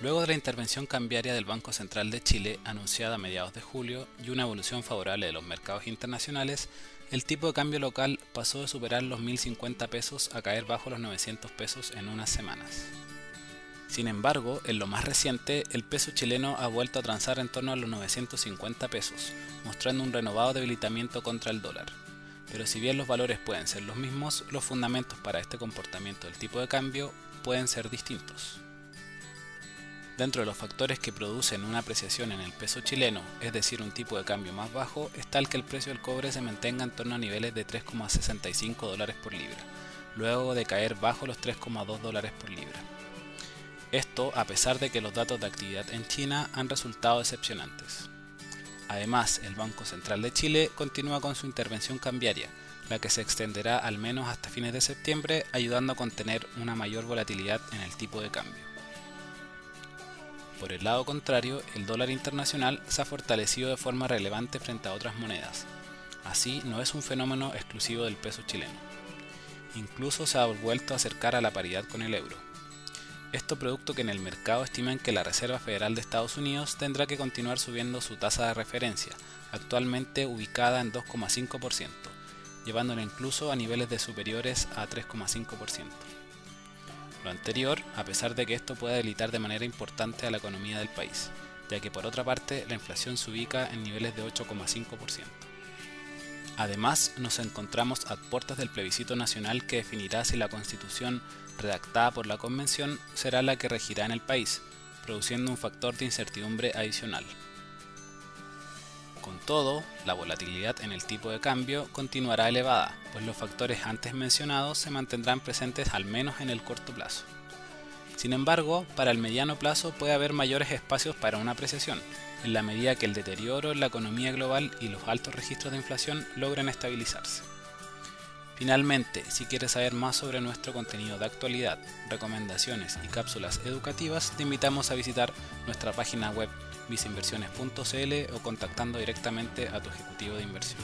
Luego de la intervención cambiaria del Banco Central de Chile anunciada a mediados de julio y una evolución favorable de los mercados internacionales, el tipo de cambio local pasó de superar los 1050 pesos a caer bajo los 900 pesos en unas semanas. Sin embargo, en lo más reciente, el peso chileno ha vuelto a transar en torno a los 950 pesos, mostrando un renovado debilitamiento contra el dólar. Pero si bien los valores pueden ser los mismos, los fundamentos para este comportamiento del tipo de cambio pueden ser distintos. Dentro de los factores que producen una apreciación en el peso chileno, es decir, un tipo de cambio más bajo, está el que el precio del cobre se mantenga en torno a niveles de 3,65 dólares por libra, luego de caer bajo los 3,2 dólares por libra. Esto a pesar de que los datos de actividad en China han resultado decepcionantes. Además, el Banco Central de Chile continúa con su intervención cambiaria, la que se extenderá al menos hasta fines de septiembre, ayudando a contener una mayor volatilidad en el tipo de cambio. Por el lado contrario, el dólar internacional se ha fortalecido de forma relevante frente a otras monedas. Así, no es un fenómeno exclusivo del peso chileno. Incluso se ha vuelto a acercar a la paridad con el euro. Esto producto que en el mercado estiman que la Reserva Federal de Estados Unidos tendrá que continuar subiendo su tasa de referencia, actualmente ubicada en 2,5%, llevándola incluso a niveles de superiores a 3,5% lo anterior, a pesar de que esto pueda debilitar de manera importante a la economía del país, ya que por otra parte la inflación se ubica en niveles de 8,5%. Además, nos encontramos a puertas del plebiscito nacional que definirá si la constitución redactada por la convención será la que regirá en el país, produciendo un factor de incertidumbre adicional. Con todo, la volatilidad en el tipo de cambio continuará elevada, pues los factores antes mencionados se mantendrán presentes al menos en el corto plazo. Sin embargo, para el mediano plazo puede haber mayores espacios para una apreciación, en la medida que el deterioro en la economía global y los altos registros de inflación logren estabilizarse. Finalmente, si quieres saber más sobre nuestro contenido de actualidad, recomendaciones y cápsulas educativas, te invitamos a visitar nuestra página web viceinversiones.cl o contactando directamente a tu ejecutivo de inversión.